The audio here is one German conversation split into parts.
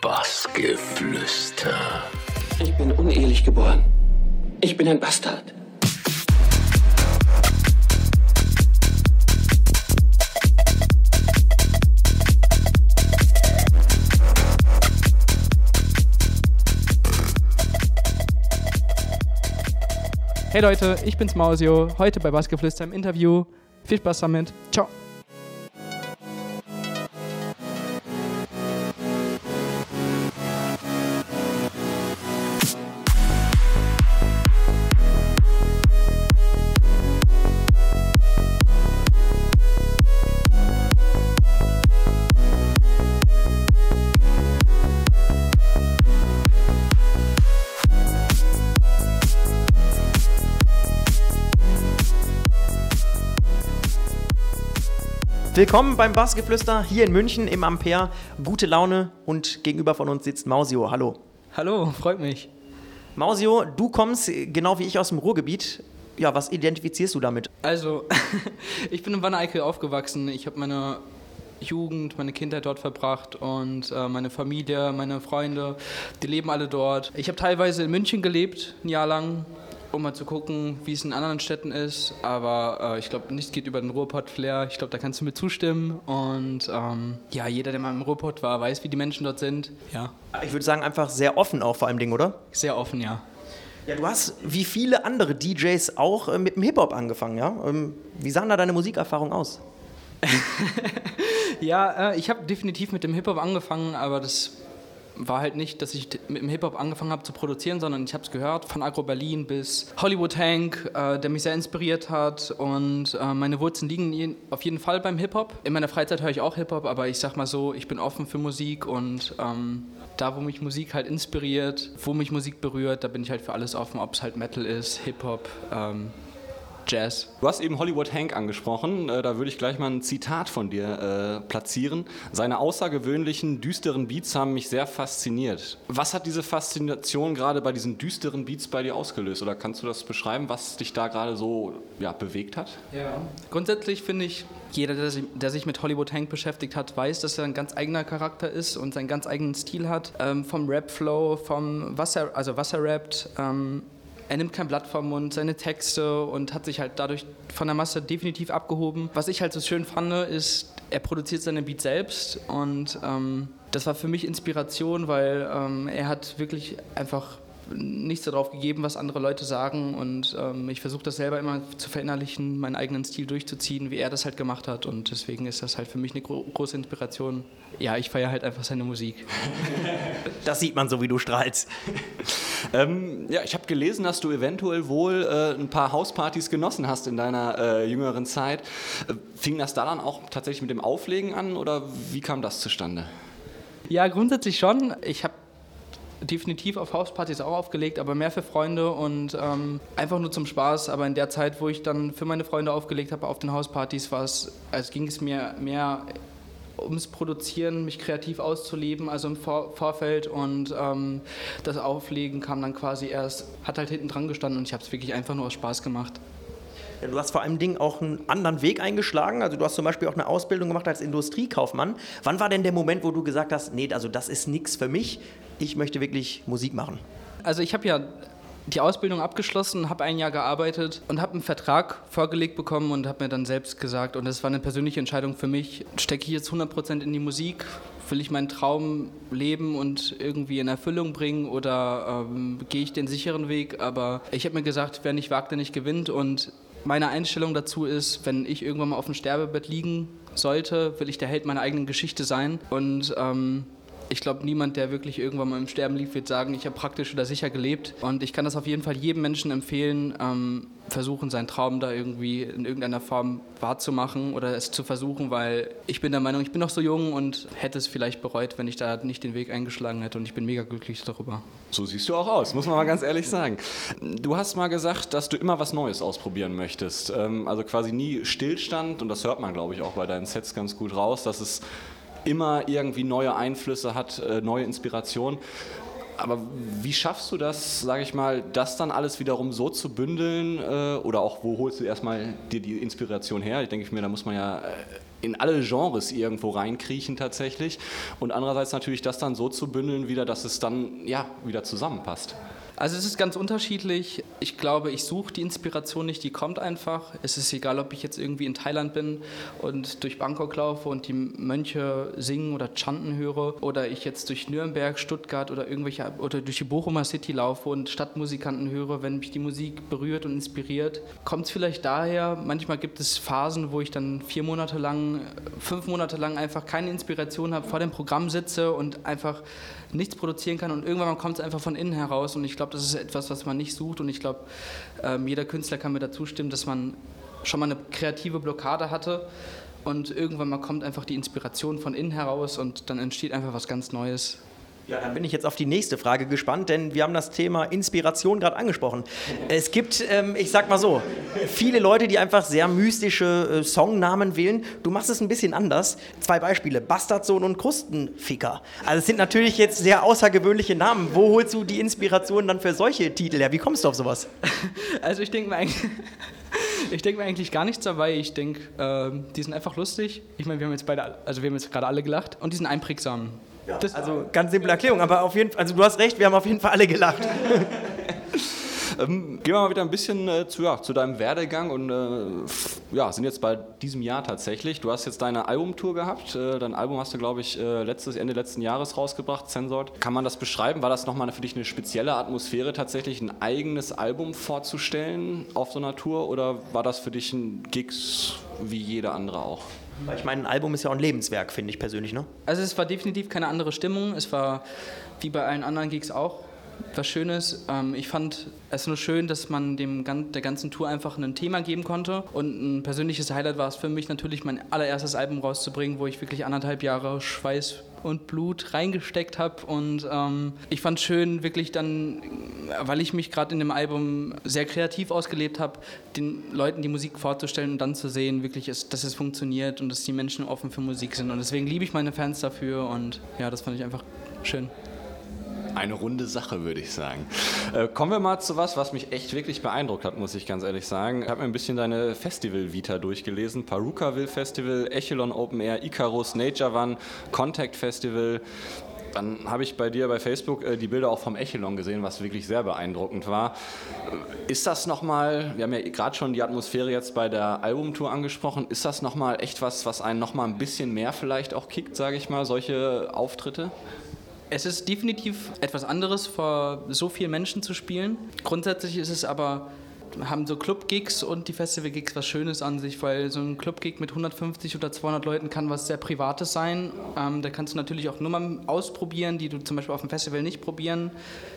Bassgeflüster. Ich bin unehelich geboren. Ich bin ein Bastard. Hey Leute, ich bin's Mausio, heute bei Basketflüster im Interview. Viel Spaß damit. Ciao. Willkommen beim Bassgeflüster hier in München im Ampere. Gute Laune und gegenüber von uns sitzt Mausio. Hallo. Hallo, freut mich. Mausio, du kommst äh, genau wie ich aus dem Ruhrgebiet. Ja, was identifizierst du damit? Also, ich bin in Wanne-Eickel aufgewachsen. Ich habe meine Jugend, meine Kindheit dort verbracht und äh, meine Familie, meine Freunde, die leben alle dort. Ich habe teilweise in München gelebt, ein Jahr lang, um mal zu gucken, wie es in anderen Städten ist. Aber äh, ich glaube, nichts geht über den Ruhrpott-Flair. Ich glaube, da kannst du mir zustimmen. Und ähm, ja, jeder, der mal im Ruhrpott war, weiß, wie die Menschen dort sind. Ja, Ich würde sagen, einfach sehr offen auch vor allem Ding, oder? sehr offen, ja. Ja, du hast wie viele andere DJs auch äh, mit dem Hip-Hop angefangen, ja? Ähm, wie sah da deine Musikerfahrung aus? Ja, äh, ich habe definitiv mit dem Hip-Hop angefangen, aber das war halt nicht, dass ich mit dem Hip-Hop angefangen habe zu produzieren, sondern ich habe es gehört, von Agro Berlin bis Hollywood Hank, äh, der mich sehr inspiriert hat. Und äh, meine Wurzeln liegen auf jeden Fall beim Hip-Hop. In meiner Freizeit höre ich auch Hip-Hop, aber ich sag mal so, ich bin offen für Musik und ähm, da, wo mich Musik halt inspiriert, wo mich Musik berührt, da bin ich halt für alles offen, ob es halt Metal ist, Hip-Hop, ähm, Jazz. Du hast eben Hollywood Hank angesprochen. Äh, Da würde ich gleich mal ein Zitat von dir äh, platzieren. Seine außergewöhnlichen, düsteren Beats haben mich sehr fasziniert. Was hat diese Faszination gerade bei diesen düsteren Beats bei dir ausgelöst? Oder kannst du das beschreiben, was dich da gerade so ja, bewegt hat? Ja. Grundsätzlich finde ich, jeder, der sich, der sich mit Hollywood Hank beschäftigt hat, weiß, dass er ein ganz eigener Charakter ist und seinen ganz eigenen Stil hat. Ähm, vom Rap-Flow, vom was er, also was er rappt. Ähm, er nimmt kein Blatt vom Mund, seine Texte und hat sich halt dadurch von der Masse definitiv abgehoben. Was ich halt so schön fand, ist, er produziert seine Beats selbst und ähm, das war für mich Inspiration, weil ähm, er hat wirklich einfach nichts darauf gegeben, was andere Leute sagen und ähm, ich versuche das selber immer zu verinnerlichen, meinen eigenen Stil durchzuziehen, wie er das halt gemacht hat und deswegen ist das halt für mich eine gro große Inspiration. Ja, ich feiere halt einfach seine Musik. Das sieht man so, wie du strahlst. Ähm, ja, ich habe gelesen, dass du eventuell wohl äh, ein paar Hauspartys genossen hast in deiner äh, jüngeren Zeit. Äh, fing das da dann auch tatsächlich mit dem Auflegen an oder wie kam das zustande? Ja, grundsätzlich schon. Ich habe definitiv auf Hauspartys auch aufgelegt, aber mehr für Freunde und ähm, einfach nur zum Spaß. Aber in der Zeit, wo ich dann für meine Freunde aufgelegt habe auf den Hauspartys, war es, also ging es mir mehr ums Produzieren, mich kreativ auszuleben, also im Vor Vorfeld und ähm, das Auflegen kam dann quasi erst, hat halt hinten dran gestanden und ich habe es wirklich einfach nur aus Spaß gemacht. Du hast vor allem Ding auch einen anderen Weg eingeschlagen. Also du hast zum Beispiel auch eine Ausbildung gemacht als Industriekaufmann. Wann war denn der Moment, wo du gesagt hast, nee, also das ist nichts für mich. Ich möchte wirklich Musik machen. Also ich habe ja die Ausbildung abgeschlossen, habe ein Jahr gearbeitet und habe einen Vertrag vorgelegt bekommen und habe mir dann selbst gesagt, und das war eine persönliche Entscheidung für mich, stecke ich jetzt 100% in die Musik, will ich meinen Traum leben und irgendwie in Erfüllung bringen oder ähm, gehe ich den sicheren Weg? Aber ich habe mir gesagt, wer nicht wagt, der nicht gewinnt und meine Einstellung dazu ist, wenn ich irgendwann mal auf dem Sterbebett liegen sollte, will ich der Held meiner eigenen Geschichte sein. Und ähm, ich glaube, niemand, der wirklich irgendwann mal im Sterben liegt, wird sagen, ich habe praktisch oder sicher gelebt. Und ich kann das auf jeden Fall jedem Menschen empfehlen, ähm, versuchen, seinen Traum da irgendwie in irgendeiner Form wahrzumachen oder es zu versuchen, weil ich bin der Meinung, ich bin noch so jung und hätte es vielleicht bereut, wenn ich da nicht den Weg eingeschlagen hätte. Und ich bin mega glücklich darüber. So siehst du auch aus, muss man mal ganz ehrlich sagen. Du hast mal gesagt, dass du immer was Neues ausprobieren möchtest. Ähm, also quasi nie Stillstand und das hört man, glaube ich, auch bei deinen Sets ganz gut raus, dass es immer irgendwie neue Einflüsse hat, äh, neue Inspiration. Aber wie schaffst du das, sage ich mal, das dann alles wiederum so zu bündeln? Äh, oder auch, wo holst du erstmal dir die Inspiration her? Ich denke mir, da muss man ja äh, in alle Genres irgendwo reinkriechen tatsächlich. Und andererseits natürlich das dann so zu bündeln wieder, dass es dann ja wieder zusammenpasst. Also es ist ganz unterschiedlich. Ich glaube, ich suche die Inspiration nicht, die kommt einfach. Es ist egal, ob ich jetzt irgendwie in Thailand bin und durch Bangkok laufe und die Mönche singen oder chanten höre oder ich jetzt durch Nürnberg, Stuttgart oder irgendwelche oder durch die Bochumer City laufe und Stadtmusikanten höre, wenn mich die Musik berührt und inspiriert. Kommt es vielleicht daher, manchmal gibt es Phasen, wo ich dann vier Monate lang, fünf Monate lang einfach keine Inspiration habe, vor dem Programm sitze und einfach nichts produzieren kann und irgendwann kommt es einfach von innen heraus und ich glaube, das ist etwas, was man nicht sucht und ich glaube, ähm, jeder Künstler kann mir dazu stimmen, dass man schon mal eine kreative Blockade hatte und irgendwann mal kommt einfach die Inspiration von innen heraus und dann entsteht einfach was ganz Neues. Ja, dann bin ich jetzt auf die nächste Frage gespannt, denn wir haben das Thema Inspiration gerade angesprochen. Es gibt, ähm, ich sag mal so, viele Leute, die einfach sehr mystische äh, Songnamen wählen. Du machst es ein bisschen anders. Zwei Beispiele: Bastardsohn und Krustenficker. Also, es sind natürlich jetzt sehr außergewöhnliche Namen. Wo holst du die Inspiration dann für solche Titel her? Wie kommst du auf sowas? Also, ich denke mir eigentlich. Ich denke mir eigentlich gar nichts dabei. Ich denke, äh, die sind einfach lustig. Ich meine, wir haben jetzt beide, also wir haben jetzt gerade alle gelacht und die sind einprägsam. Ja, also ganz simple Erklärung, aber auf jeden Fall, also du hast recht, wir haben auf jeden Fall alle gelacht. Ähm, gehen wir mal wieder ein bisschen äh, zu, ja, zu deinem Werdegang und äh, ja, sind jetzt bei diesem Jahr tatsächlich. Du hast jetzt deine Albumtour gehabt. Äh, dein Album hast du, glaube ich, äh, letztes, Ende letzten Jahres rausgebracht, Censored. Kann man das beschreiben? War das nochmal für dich eine spezielle Atmosphäre, tatsächlich ein eigenes Album vorzustellen auf so einer Tour oder war das für dich ein Gigs wie jeder andere auch? Ich meine, ein Album ist ja auch ein Lebenswerk, finde ich persönlich, ne? Also es war definitiv keine andere Stimmung. Es war wie bei allen anderen Gigs auch was Schönes. Ähm, ich fand es nur schön, dass man dem, der ganzen Tour einfach ein Thema geben konnte. Und ein persönliches Highlight war es für mich natürlich, mein allererstes Album rauszubringen, wo ich wirklich anderthalb Jahre Schweiß und Blut reingesteckt habe. Und ähm, ich fand es schön, wirklich dann, weil ich mich gerade in dem Album sehr kreativ ausgelebt habe, den Leuten die Musik vorzustellen und dann zu sehen, wirklich, ist, dass es funktioniert und dass die Menschen offen für Musik sind. Und deswegen liebe ich meine Fans dafür und ja, das fand ich einfach schön. Eine runde Sache, würde ich sagen. Äh, kommen wir mal zu was, was mich echt wirklich beeindruckt hat, muss ich ganz ehrlich sagen. Ich habe mir ein bisschen deine Festival-Vita durchgelesen. Parukaville Festival, Echelon Open Air, Icarus, Nature One, Contact Festival. Dann habe ich bei dir bei Facebook äh, die Bilder auch vom Echelon gesehen, was wirklich sehr beeindruckend war. Äh, ist das nochmal, wir haben ja gerade schon die Atmosphäre jetzt bei der Albumtour angesprochen, ist das nochmal echt was, was einen nochmal ein bisschen mehr vielleicht auch kickt, sage ich mal, solche Auftritte? Es ist definitiv etwas anderes, vor so vielen Menschen zu spielen. Grundsätzlich ist es aber haben so Club-Gigs und die Festival-Gigs was Schönes an sich, weil so ein Club-Gig mit 150 oder 200 Leuten kann was sehr Privates sein. Ähm, da kannst du natürlich auch Nummern ausprobieren, die du zum Beispiel auf dem Festival nicht probieren,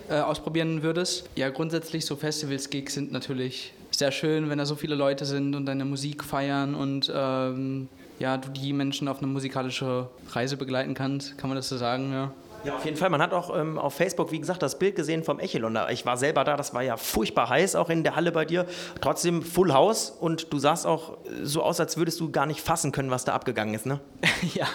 äh, ausprobieren würdest. Ja, grundsätzlich so Festivals-Gigs sind natürlich sehr schön, wenn da so viele Leute sind und deine Musik feiern und ähm, ja, du die Menschen auf eine musikalische Reise begleiten kannst, kann man das so sagen, ja. Ja, auf jeden Fall. Man hat auch ähm, auf Facebook, wie gesagt, das Bild gesehen vom Echelon. Ich war selber da, das war ja furchtbar heiß, auch in der Halle bei dir. Trotzdem Full House und du sahst auch so aus, als würdest du gar nicht fassen können, was da abgegangen ist, ne? ja,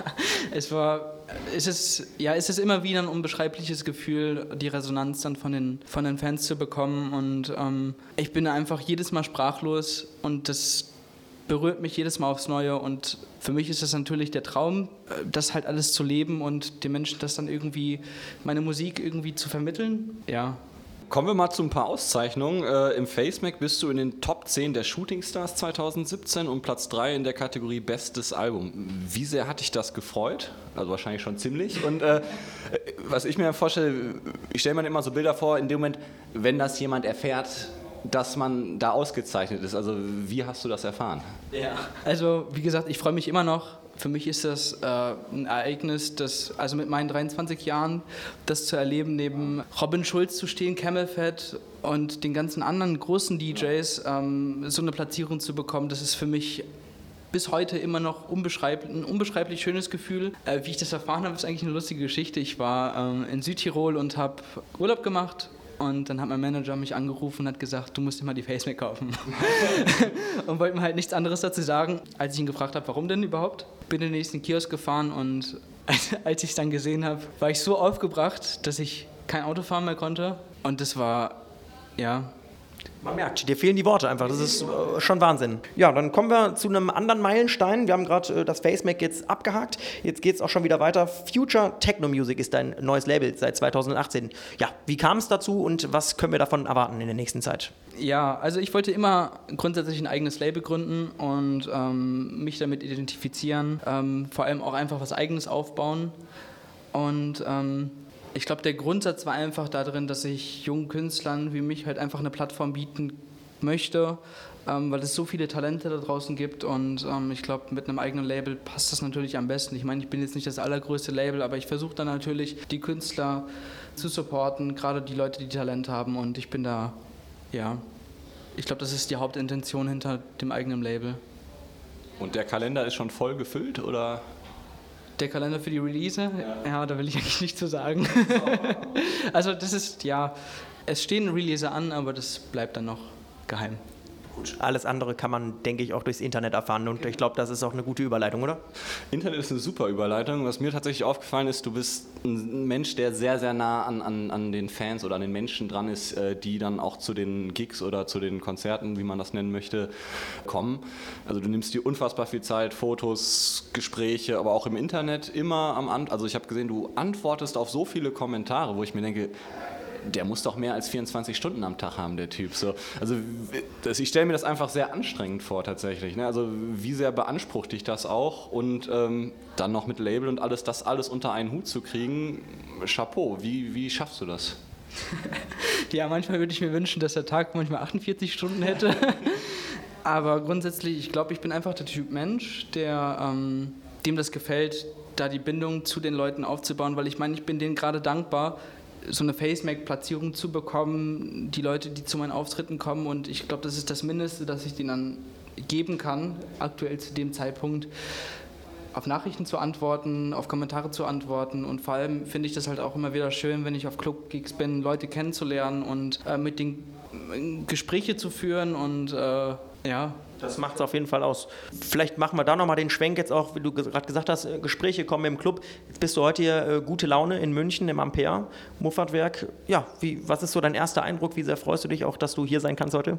es war, es ist, ja, es ist immer wieder ein unbeschreibliches Gefühl, die Resonanz dann von den, von den Fans zu bekommen und ähm, ich bin einfach jedes Mal sprachlos und das berührt mich jedes Mal aufs Neue und für mich ist es natürlich der Traum, äh, das halt alles zu leben und den Menschen das dann irgendwie, meine Musik irgendwie zu vermitteln. Ja. Kommen wir mal zu ein paar Auszeichnungen. Äh, Im FaceMac bist du in den Top 10 der Shooting Stars 2017 und Platz 3 in der Kategorie Bestes Album. Wie sehr hat dich das gefreut? Also wahrscheinlich schon ziemlich. Und äh, was ich mir vorstelle, ich stelle mir immer so Bilder vor, in dem Moment, wenn das jemand erfährt, dass man da ausgezeichnet ist. Also wie hast du das erfahren? Ja, also wie gesagt, ich freue mich immer noch. Für mich ist das äh, ein Ereignis, das, also mit meinen 23 Jahren, das zu erleben, neben Robin Schulz zu stehen, Camel Fat und den ganzen anderen großen DJs, ähm, so eine Platzierung zu bekommen, das ist für mich bis heute immer noch unbeschreiblich, ein unbeschreiblich schönes Gefühl. Äh, wie ich das erfahren habe, ist eigentlich eine lustige Geschichte. Ich war ähm, in Südtirol und habe Urlaub gemacht und dann hat mein Manager mich angerufen und hat gesagt, du musst dir mal die Facemac kaufen. und wollte mir halt nichts anderes dazu sagen, als ich ihn gefragt habe, warum denn überhaupt. Bin in den nächsten Kiosk gefahren und als ich es dann gesehen habe, war ich so aufgebracht, dass ich kein Auto fahren mehr konnte. Und das war, ja, Man merkt, dir fehlen die Worte einfach. Das ist äh, schon Wahnsinn. Ja, dann kommen wir zu einem anderen Meilenstein. Wir haben gerade äh, das FaceMac jetzt abgehakt. Jetzt geht es auch schon wieder weiter. Future Techno Music ist dein neues Label seit 2018. Ja, wie kam es dazu und was können wir davon erwarten in der nächsten Zeit? Ja, also ich wollte immer grundsätzlich ein eigenes Label gründen und ähm, mich damit identifizieren. Ähm, vor allem auch einfach was Eigenes aufbauen. Und ähm, ich glaube, der Grundsatz war einfach darin, dass ich jungen Künstlern wie mich halt einfach eine Plattform bieten möchte, ähm, weil es so viele Talente da draußen gibt und ähm, ich glaube, mit einem eigenen Label passt das natürlich am besten. Ich meine, ich bin jetzt nicht das allergrößte Label, aber ich versuche dann natürlich, die Künstler zu supporten, gerade die Leute, die Talent haben und ich bin da, ja, ich glaube, das ist die Hauptintention hinter dem eigenen Label. Und der Kalender ist schon voll gefüllt oder? Der Kalender für die Release? Ja, ja da will ich eigentlich nicht zu sagen. also das ist, ja, es stehen Release an, aber das bleibt dann noch geheim. Gut, alles andere kann man, denke ich, auch durchs Internet erfahren und ich glaube, das ist auch eine gute Überleitung, oder? Internet ist eine super Überleitung. Was mir tatsächlich aufgefallen ist, du bist ein Mensch, der sehr, sehr nah an, an, an den Fans oder an den Menschen dran ist, äh, die dann auch zu den Gigs oder zu den Konzerten, wie man das nennen möchte, kommen. Also du nimmst dir unfassbar viel Zeit, Fotos, Gespräche, aber auch im Internet immer am Ant. Also ich habe gesehen, du antwortest auf so viele Kommentare, wo ich mir denke, der muss doch mehr als 24 Stunden am Tag haben, der Typ. So, also das, ich stelle mir das einfach sehr anstrengend vor tatsächlich. Ne? Also wie sehr beansprucht dich das auch und ähm, dann noch mit Label und alles, das alles unter einen Hut zu kriegen, Chapeau, wie, wie schaffst du das? ja, manchmal würde ich mir wünschen, dass der Tag manchmal 48 Stunden hätte. Aber grundsätzlich, ich glaube, ich bin einfach der Typ Mensch, der ähm, dem das gefällt, da die Bindung zu den Leuten aufzubauen, weil ich meine, ich bin denen gerade dankbar, so eine FaceMac-Platzierung zu bekommen, die Leute, die zu meinen Auftritten kommen. Und ich glaube, das ist das Mindeste, das ich denen dann geben kann, aktuell zu dem Zeitpunkt, auf Nachrichten zu antworten, auf Kommentare zu antworten. Und vor allem finde ich das halt auch immer wieder schön, wenn ich auf Club-Gigs bin, Leute kennenzulernen und äh, mit den Gespräche zu führen und äh, ja, das macht es auf jeden Fall aus. Vielleicht machen wir da nochmal den Schwenk jetzt auch, wie du gerade gesagt hast, äh, Gespräche kommen im Club. Jetzt bist du heute hier äh, gute Laune in München im Ampere Muffatwerk. Ja, wie, was ist so dein erster Eindruck? Wie sehr freust du dich auch, dass du hier sein kannst heute?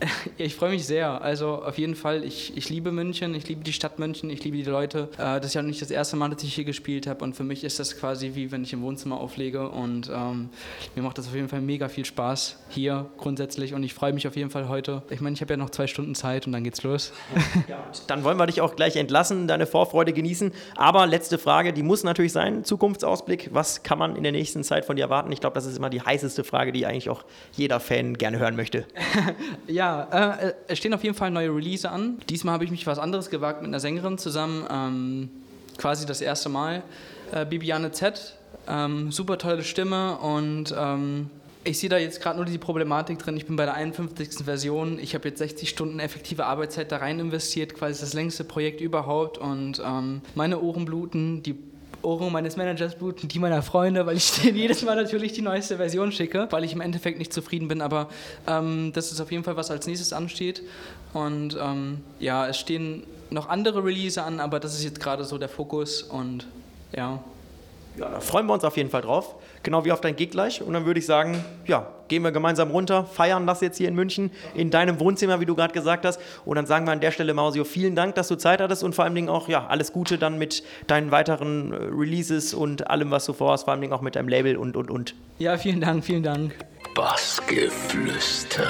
Ich freue mich sehr. Also auf jeden Fall, ich, ich liebe München, ich liebe die Stadt München, ich liebe die Leute. Äh, das ist ja nicht das erste Mal, dass ich hier gespielt habe und für mich ist das quasi wie wenn ich im Wohnzimmer auflege und ähm, mir macht das auf jeden Fall mega viel Spaß hier grundsätzlich und ich freue mich auf jeden Fall heute. Ich meine, ich habe ja noch zwei Stunden Zeit und dann geht's los. Ja, dann wollen wir dich auch gleich entlassen, deine Vorfreude genießen. Aber letzte Frage, die muss natürlich sein, Zukunftsausblick. Was kann man in der nächsten Zeit von dir erwarten? Ich glaube, das ist immer die heißeste Frage, die eigentlich auch jeder Fan gerne hören möchte. ja, ja, äh, es stehen auf jeden Fall neue Release an. Diesmal habe ich mich was anderes gewagt mit einer Sängerin zusammen. Ähm, quasi das erste Mal. Äh, Bibiane Z. Ähm, super tolle Stimme und ähm, ich sehe da jetzt gerade nur die Problematik drin. Ich bin bei der 51. Version. Ich habe jetzt 60 Stunden effektive Arbeitszeit da rein investiert, quasi das längste Projekt überhaupt. Und ähm, meine Ohren bluten, die Ohren meines Managers bluten, die meiner Freunde, weil ich denen jedes Mal natürlich die neueste Version schicke, weil ich im Endeffekt nicht zufrieden bin. Aber ähm, das ist auf jeden Fall, was als nächstes ansteht. Und ähm, ja, es stehen noch andere Release an, aber das ist jetzt gerade so der Fokus und ja. Ja, da freuen wir uns auf jeden Fall drauf. Genau wie auf dein Gig gleich. Und dann würde ich sagen, ja, gehen wir gemeinsam runter, feiern das jetzt hier in München, in deinem Wohnzimmer, wie du gerade gesagt hast. Und dann sagen wir an der Stelle, Mausio, vielen Dank, dass du Zeit hattest und vor allem Dingen auch, ja, alles Gute dann mit deinen weiteren äh, Releases und allem, was du vorhast, vor allem Dingen auch mit deinem Label und, und, und. Ja, vielen Dank, vielen Dank. Bassgeflüster.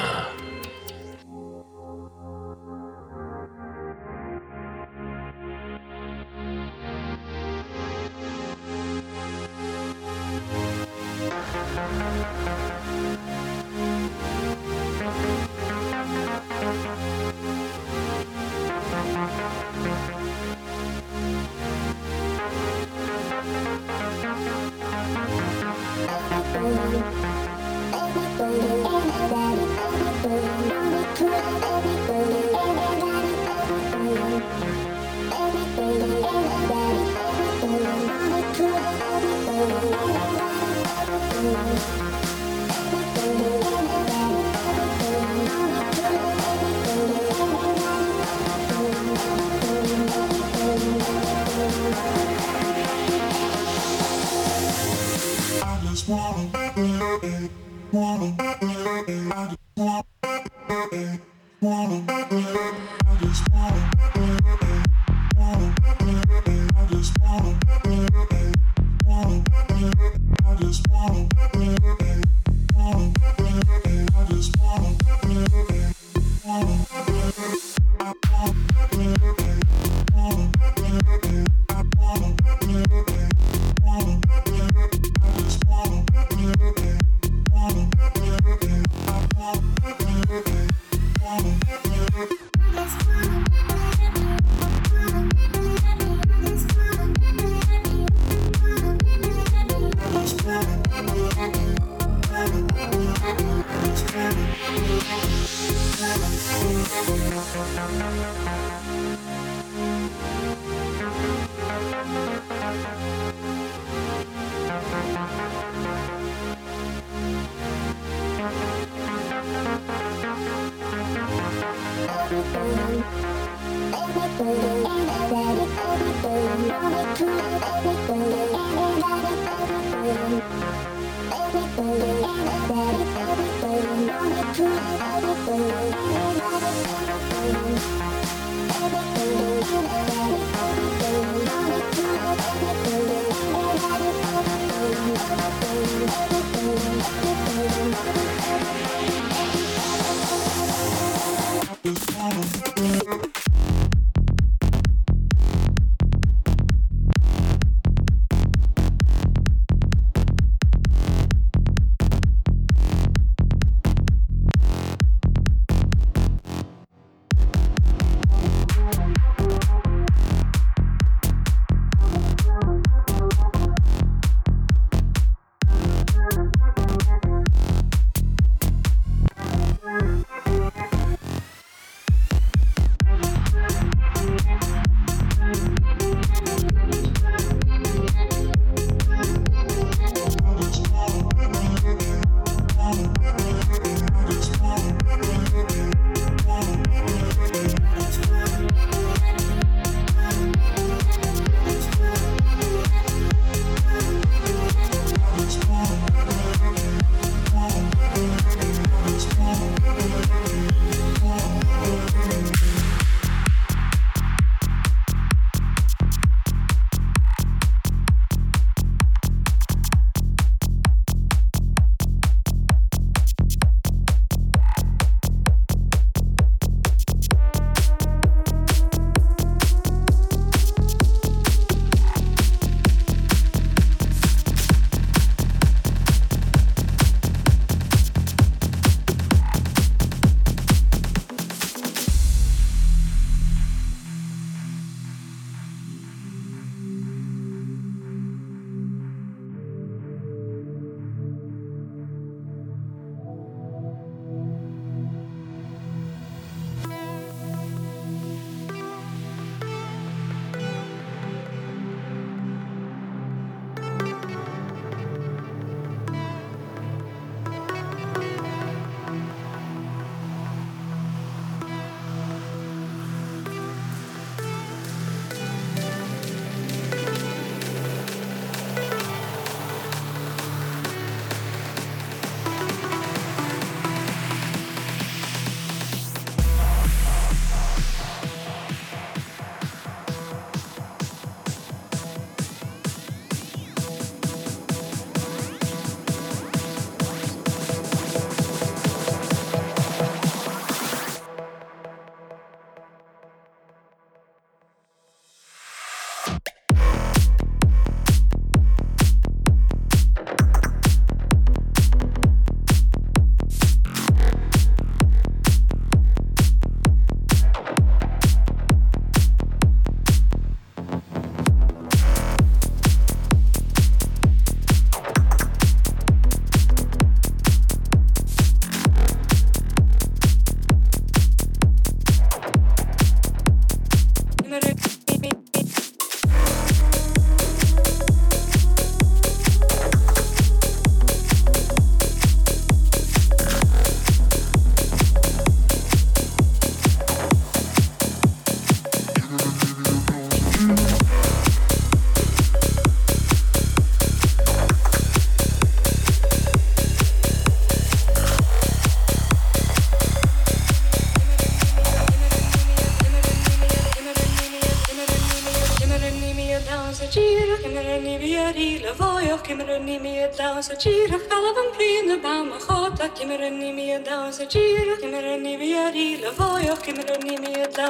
se tira falla van pina ba ma khota kimera ni mi da se tira kimera ni vi ari la voyo kimera ni mi da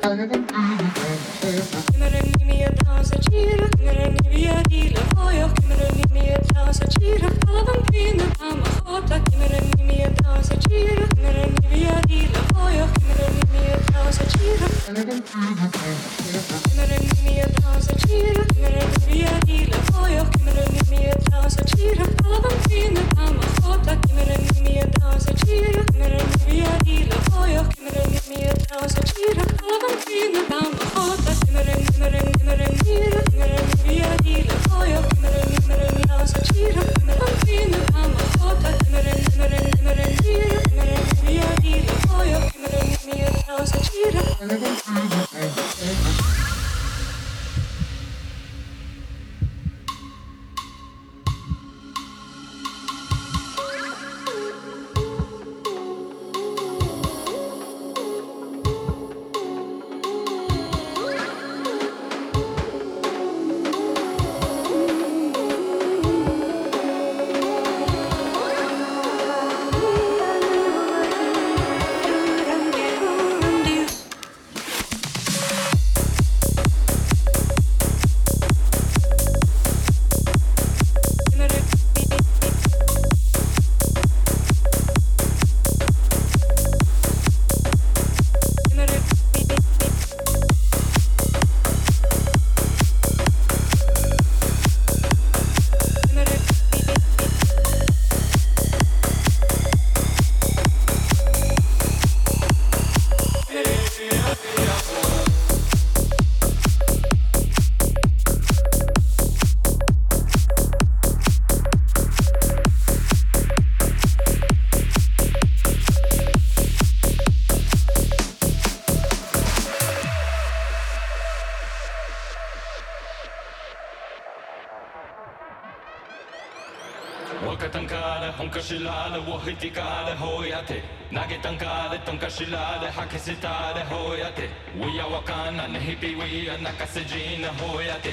falla pina ba ma Chillade hakisitade hoyate Uya wakana nihipi uya nakasejina hoyate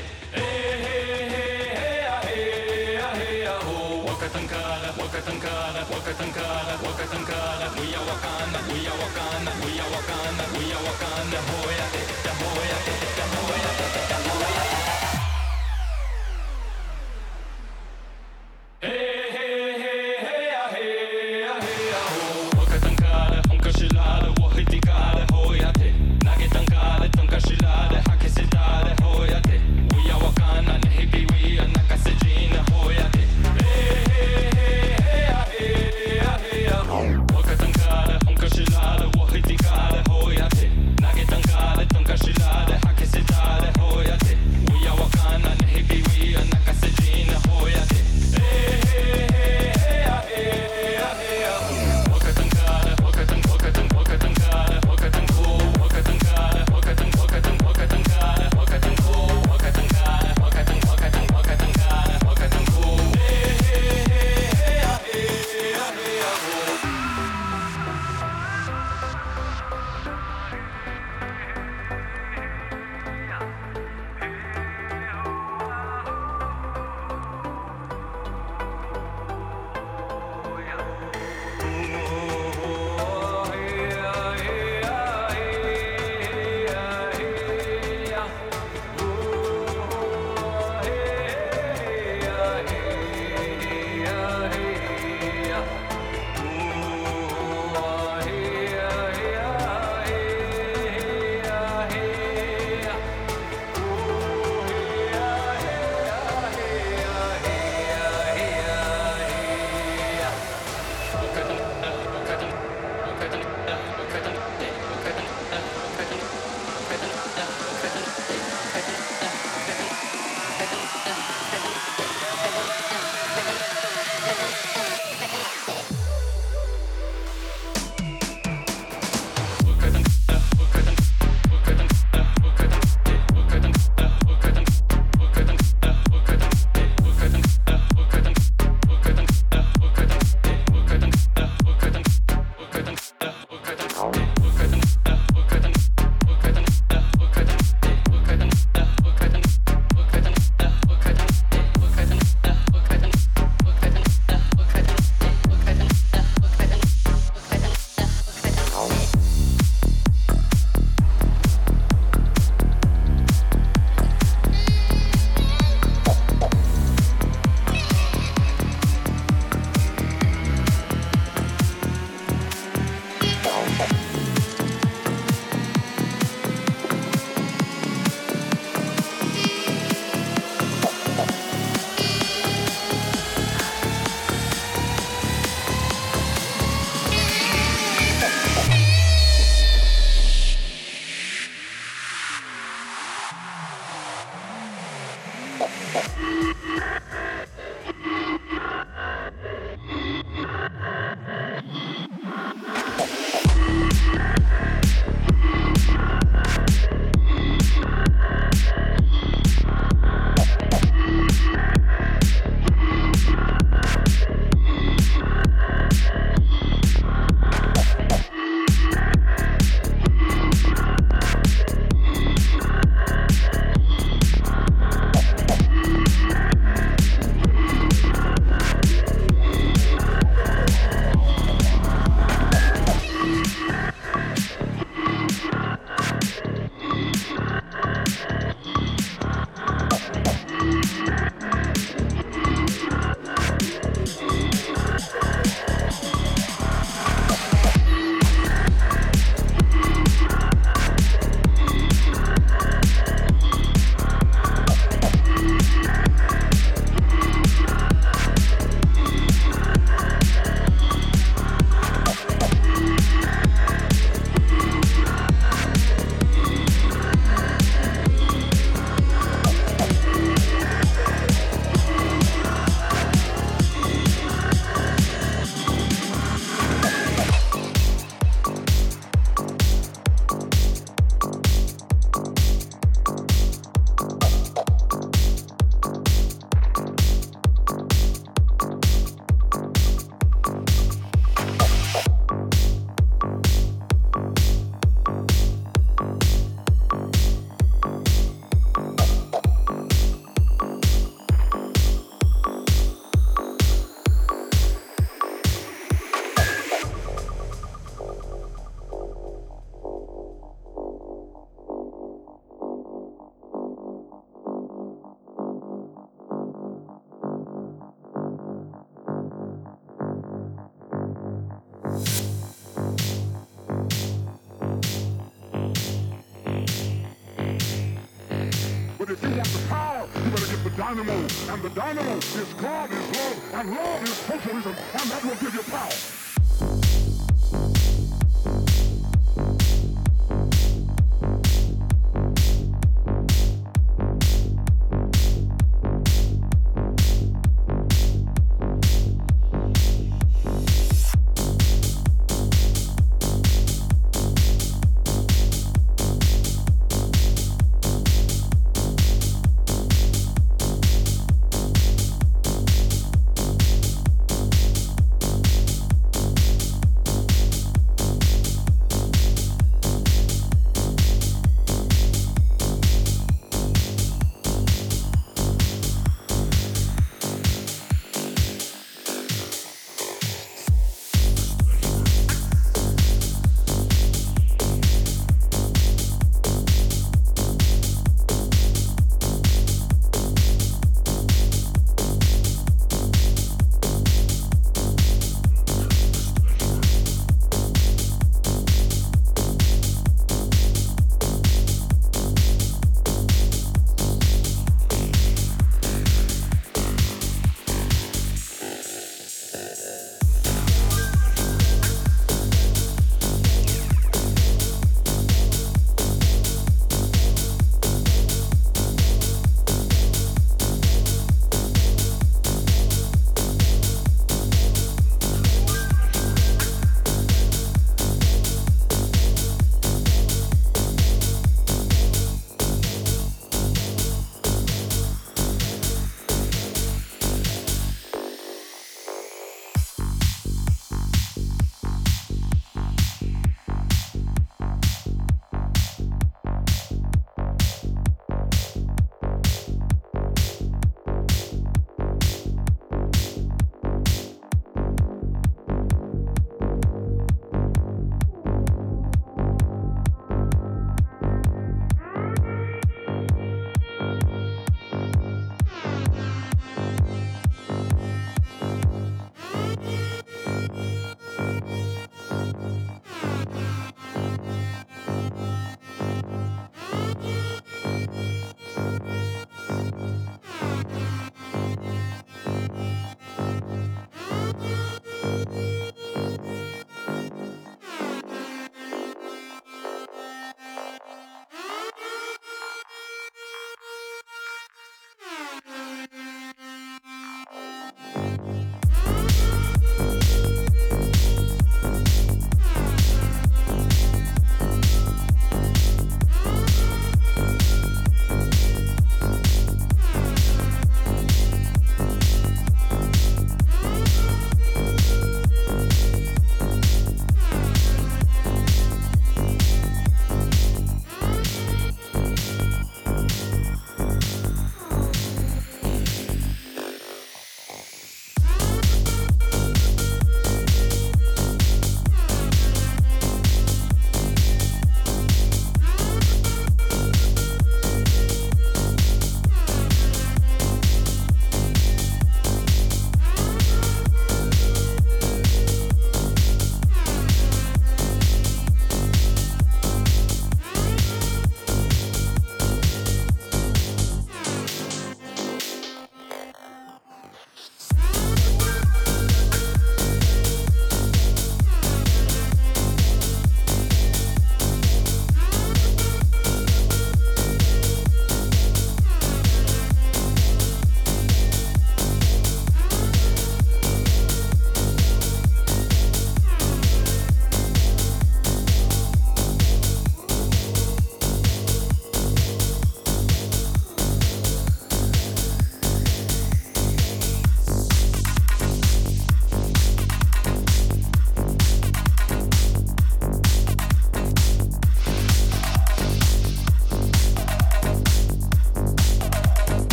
It's cool.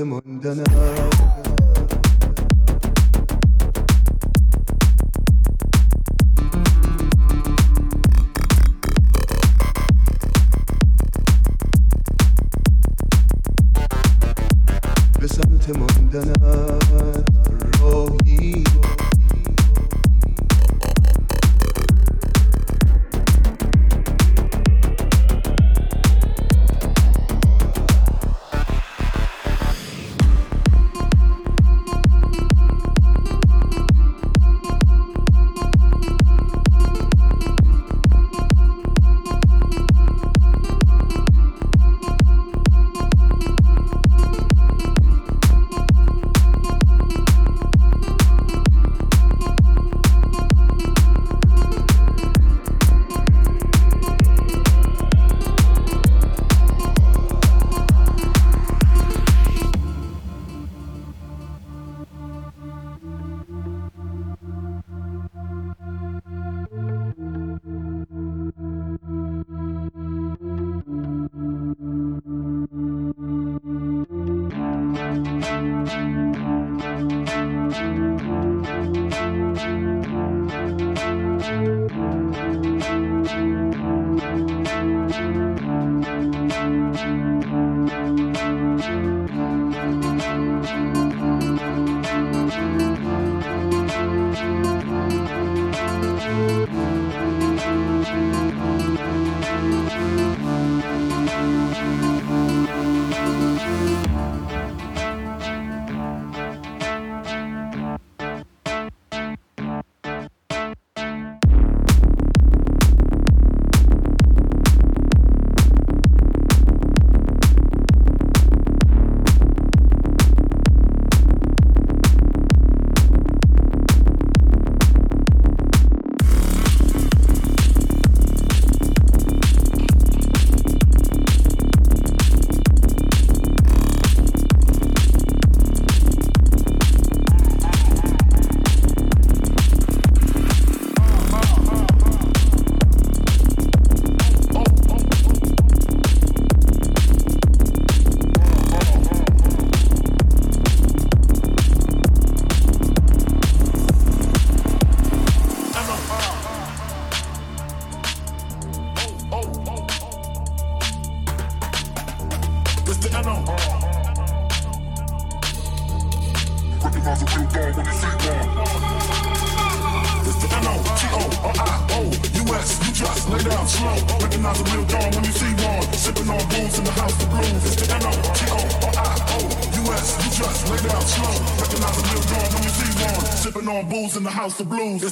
him the blues.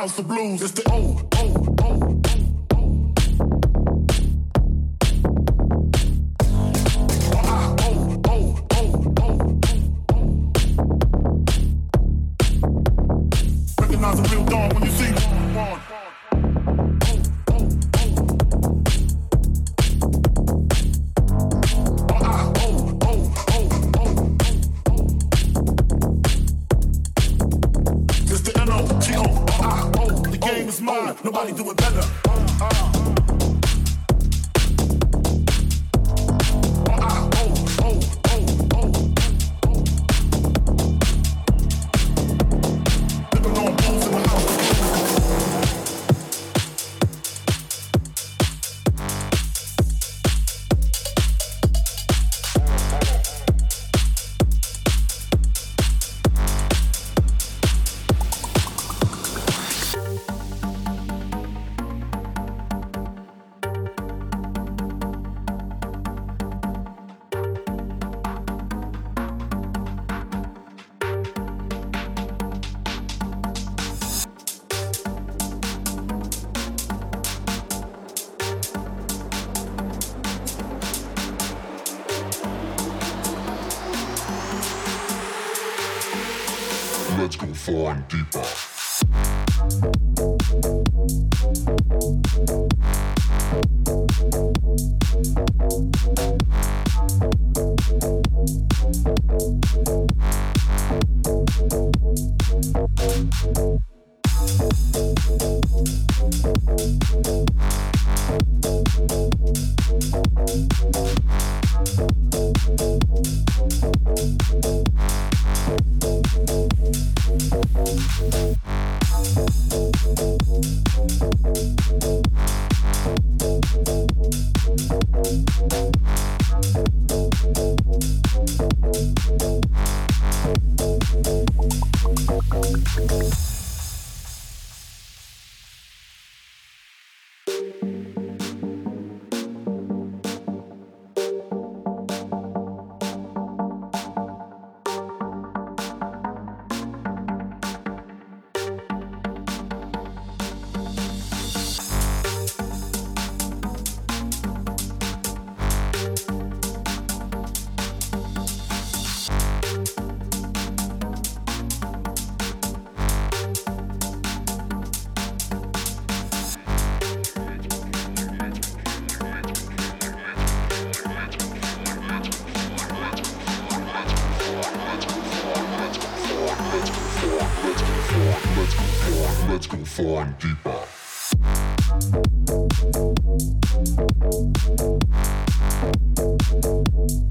House of blues.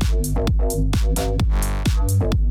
Thank you.